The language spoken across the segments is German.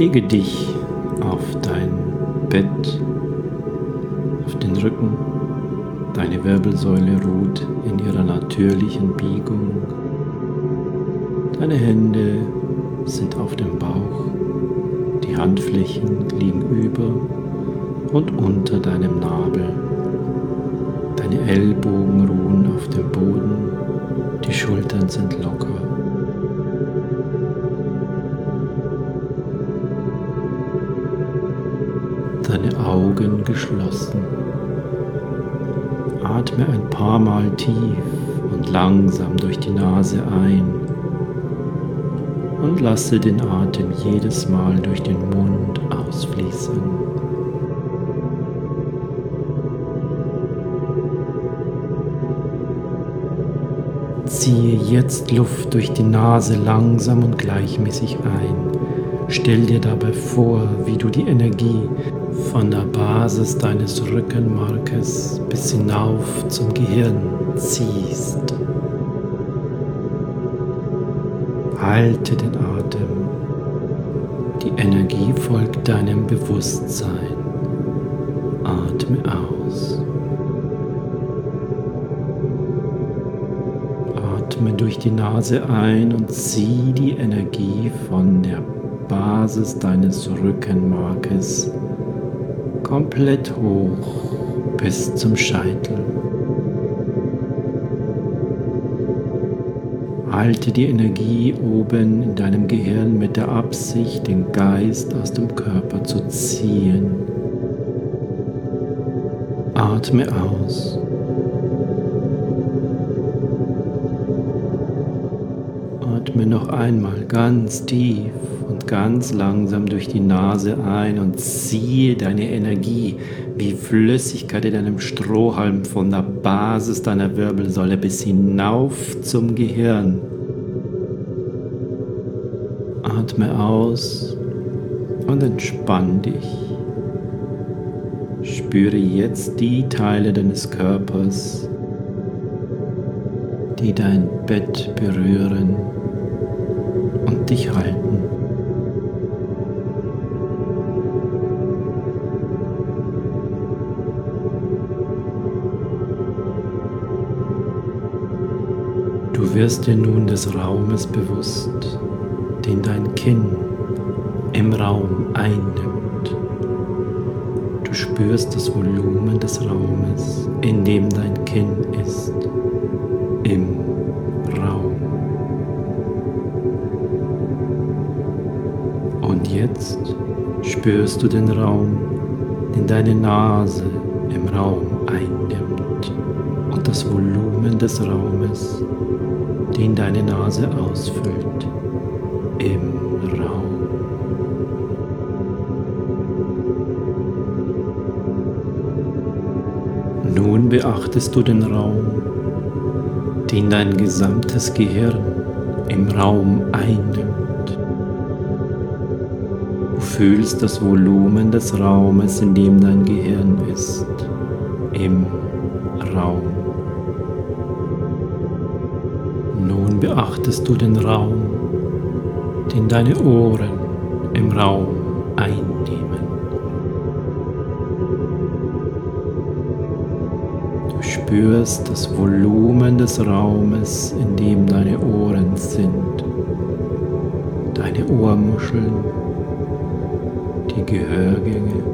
Lege dich auf dein Bett, auf den Rücken. Deine Wirbelsäule ruht in ihrer natürlichen Biegung. Deine Hände sind auf dem Bauch. Die Handflächen liegen über und unter deinem Nabel. Deine Ellbogen ruhen auf dem Boden. Die Schultern sind locker. Deine Augen geschlossen. Atme ein paar Mal tief und langsam durch die Nase ein und lasse den Atem jedes Mal durch den Mund ausfließen. Ziehe jetzt Luft durch die Nase langsam und gleichmäßig ein. Stell dir dabei vor, wie du die Energie von der Basis deines Rückenmarkes bis hinauf zum Gehirn ziehst. Halte den Atem. Die Energie folgt deinem Bewusstsein. Atme aus. Atme durch die Nase ein und zieh die Energie von der Basis deines Rückenmarkes komplett hoch bis zum Scheitel. Halte die Energie oben in deinem Gehirn mit der Absicht, den Geist aus dem Körper zu ziehen. Atme aus. Atme noch einmal ganz tief ganz langsam durch die Nase ein und ziehe deine Energie wie Flüssigkeit in einem Strohhalm von der Basis deiner Wirbelsäule bis hinauf zum Gehirn. Atme aus und entspann dich. Spüre jetzt die Teile deines Körpers, die dein Bett berühren und dich halten. Wirst dir nun des Raumes bewusst, den dein Kinn im Raum einnimmt. Du spürst das Volumen des Raumes, in dem dein Kinn ist, im Raum. Und jetzt spürst du den Raum, den deine Nase im Raum einnimmt und das Volumen des Raumes, den deine Nase ausfüllt im Raum. Nun beachtest du den Raum, den dein gesamtes Gehirn im Raum einnimmt. Du fühlst das Volumen des Raumes, in dem dein Gehirn ist, im Raum. Nun beachtest du den Raum, den deine Ohren im Raum einnehmen. Du spürst das Volumen des Raumes, in dem deine Ohren sind, deine Ohrmuscheln, die Gehörgänge,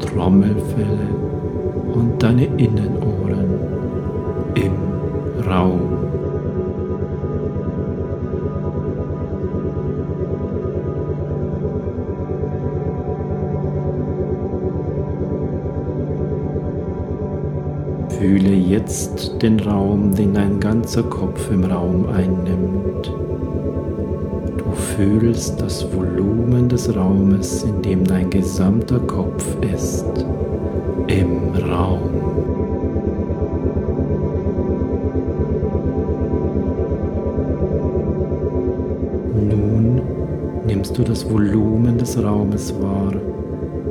Trommelfälle und deine Innenohren Fühle jetzt den Raum, den dein ganzer Kopf im Raum einnimmt. Du fühlst das Volumen des Raumes, in dem dein gesamter Kopf ist, im Raum. Nun nimmst du das Volumen des Raumes wahr,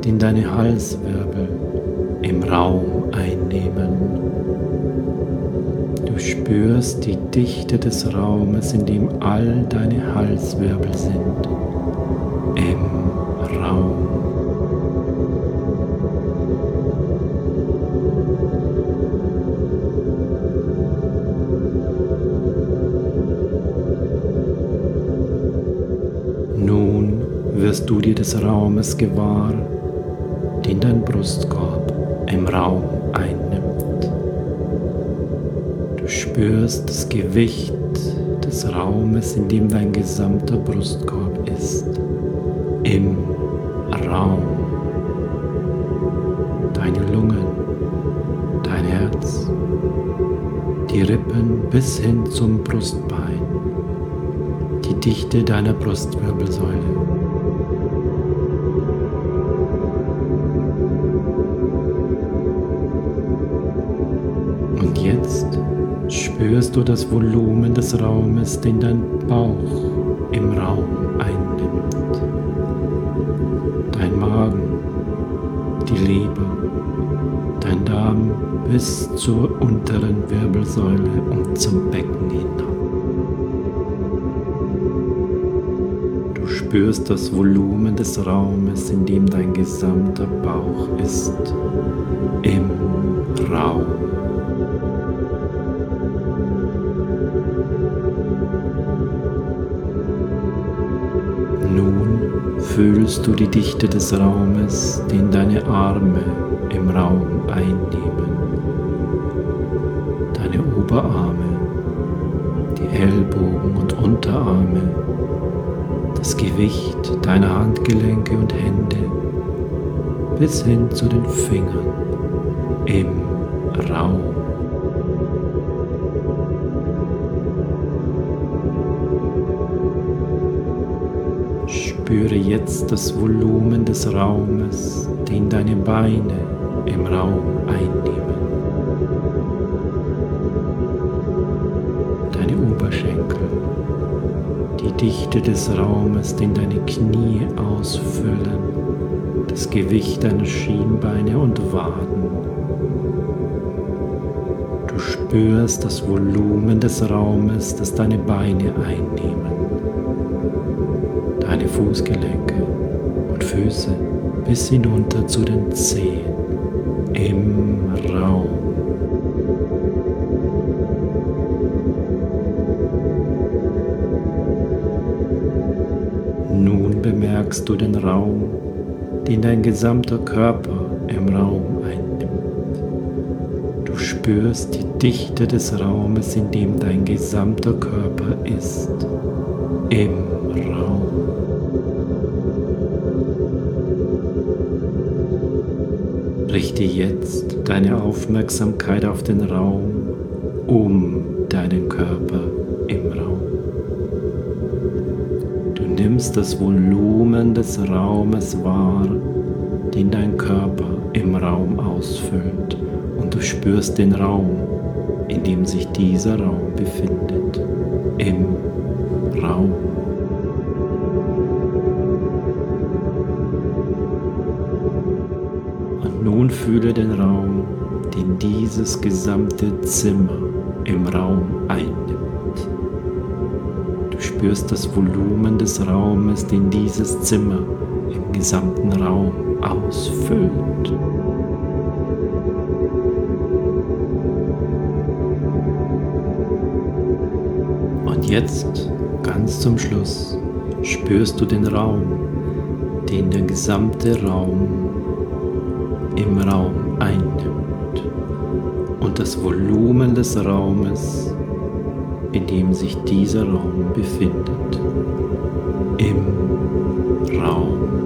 den deine Halswirbel im Raum einnehmen. Du spürst die Dichte des Raumes, in dem all deine Halswirbel sind. Im Raum. Nun wirst du dir des Raumes gewahr, den dein Brustkorb im Raum einnimmt. Du spürst das Gewicht des Raumes, in dem dein gesamter Brustkorb ist. Im Raum. Deine Lungen, dein Herz, die Rippen bis hin zum Brustbein, die Dichte deiner Brustwirbelsäule. Spürst du das Volumen des Raumes, den dein Bauch im Raum einnimmt. Dein Magen, die Leber, dein Darm bis zur unteren Wirbelsäule und zum Becken hinab. Du spürst das Volumen des Raumes, in dem dein gesamter Bauch ist. Im Raum. Fühlst du die Dichte des Raumes, den deine Arme im Raum einnehmen. Deine Oberarme, die Ellbogen und Unterarme, das Gewicht deiner Handgelenke und Hände bis hin zu den Fingern im Raum. Spüre jetzt das Volumen des Raumes, den deine Beine im Raum einnehmen. Deine Oberschenkel, die Dichte des Raumes, den deine Knie ausfüllen, das Gewicht deiner Schienbeine und Waden. Du spürst das Volumen des Raumes, das deine Beine einnehmen deine Fußgelenke und Füße bis hinunter zu den Zehen im Raum. Nun bemerkst du den Raum, den dein gesamter Körper im Raum einnimmt. Du spürst die Dichte des Raumes, in dem dein gesamter Körper ist. Im Raum. Richte jetzt deine Aufmerksamkeit auf den Raum um deinen Körper im Raum. Du nimmst das Volumen des Raumes wahr, den dein Körper im Raum ausfüllt und du spürst den Raum, in dem sich dieser Raum befindet. Im Raum. Nun fühle den Raum, den dieses gesamte Zimmer im Raum einnimmt. Du spürst das Volumen des Raumes, den dieses Zimmer im gesamten Raum ausfüllt. Und jetzt, ganz zum Schluss, spürst du den Raum, den der gesamte Raum im Raum einnimmt und das Volumen des Raumes, in dem sich dieser Raum befindet, im Raum.